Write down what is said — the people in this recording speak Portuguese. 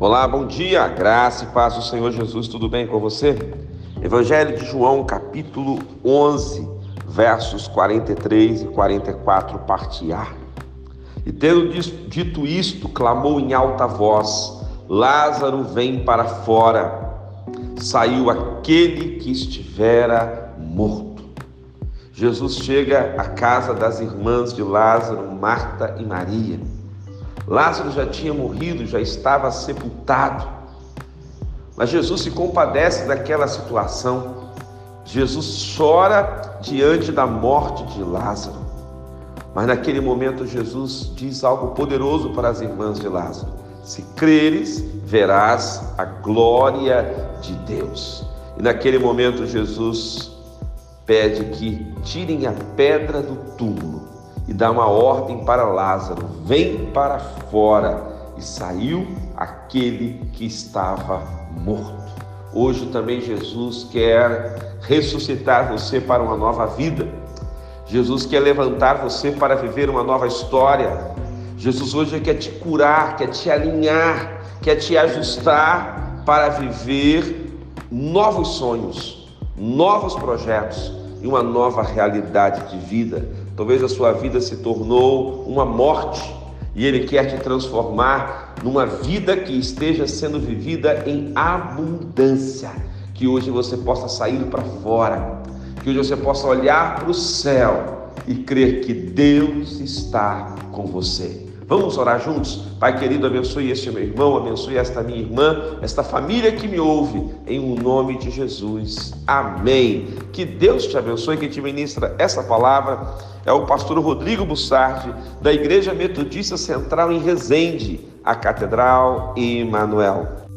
Olá, bom dia, graça e paz do Senhor Jesus, tudo bem com você? Evangelho de João, capítulo 11, versos 43 e 44, parte A. E tendo dito isto, clamou em alta voz: Lázaro, vem para fora. Saiu aquele que estivera morto. Jesus chega à casa das irmãs de Lázaro, Marta e Maria. Lázaro já tinha morrido, já estava sepultado. Mas Jesus se compadece daquela situação. Jesus chora diante da morte de Lázaro. Mas naquele momento Jesus diz algo poderoso para as irmãs de Lázaro: Se creres, verás a glória de Deus. E naquele momento Jesus pede que tirem a pedra do túmulo e dá uma ordem para Lázaro: vem para fora. E saiu aquele que estava morto. Hoje também Jesus quer ressuscitar você para uma nova vida. Jesus quer levantar você para viver uma nova história. Jesus hoje quer te curar, quer te alinhar, quer te ajustar para viver novos sonhos, novos projetos e uma nova realidade de vida. Talvez a sua vida se tornou uma morte e Ele quer te transformar numa vida que esteja sendo vivida em abundância. Que hoje você possa sair para fora, que hoje você possa olhar para o céu e crer que Deus está com você. Vamos orar juntos? Pai querido, abençoe este meu irmão, abençoe esta minha irmã, esta família que me ouve, em um nome de Jesus. Amém. Que Deus te abençoe, que te ministra essa palavra é o pastor Rodrigo Bussardi, da Igreja Metodista Central em Resende, a Catedral Emanuel.